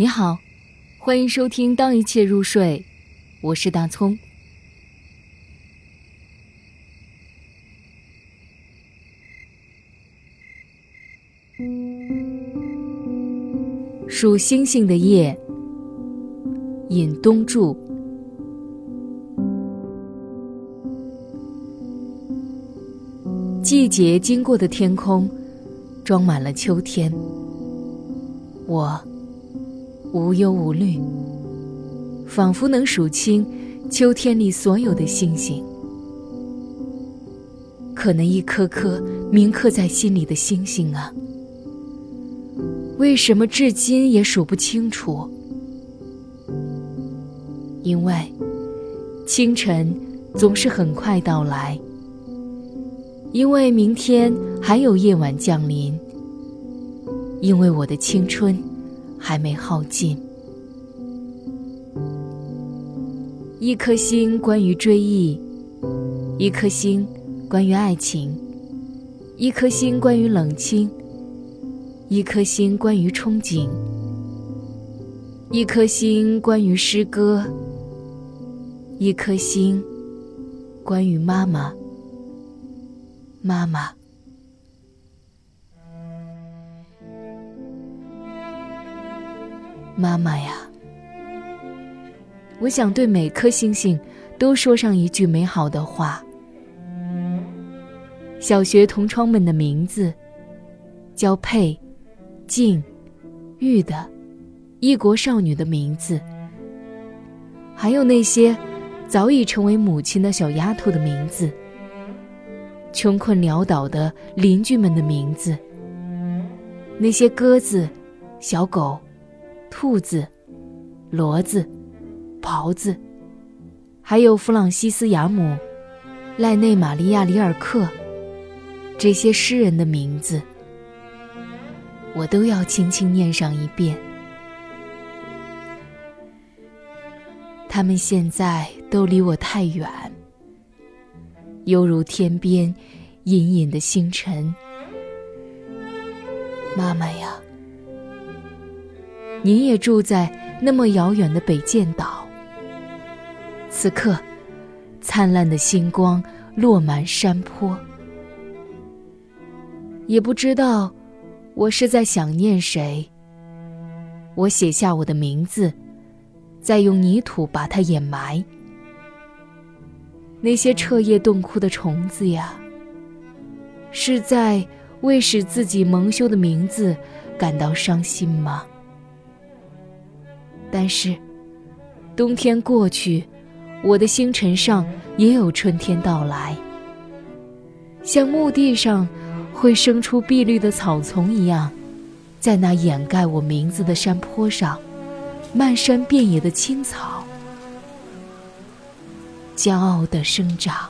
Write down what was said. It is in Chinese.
你好，欢迎收听《当一切入睡》，我是大葱。数星星的夜，尹东柱。季节经过的天空，装满了秋天。我。无忧无虑，仿佛能数清秋天里所有的星星。可那一颗颗铭刻在心里的星星啊，为什么至今也数不清楚？因为清晨总是很快到来，因为明天还有夜晚降临，因为我的青春。还没耗尽。一颗心关于追忆，一颗心关于爱情，一颗心关于冷清，一颗心关于憧憬，一颗心关于诗歌，一颗心关于妈妈，妈妈。妈妈呀，我想对每颗星星都说上一句美好的话。小学同窗们的名字，叫佩、静、玉的，异国少女的名字，还有那些早已成为母亲的小丫头的名字，穷困潦倒的邻居们的名字，那些鸽子、小狗。兔子、骡子、狍子，还有弗朗西斯·雅姆、赖内·玛利亚·里尔克，这些诗人的名字，我都要轻轻念上一遍。他们现在都离我太远，犹如天边隐隐的星辰。妈妈呀！您也住在那么遥远的北剑岛。此刻，灿烂的星光落满山坡。也不知道，我是在想念谁。我写下我的名字，再用泥土把它掩埋。那些彻夜洞窟的虫子呀，是在为使自己蒙羞的名字感到伤心吗？但是，冬天过去，我的星辰上也有春天到来。像墓地上会生出碧绿的草丛一样，在那掩盖我名字的山坡上，漫山遍野的青草，骄傲地生长。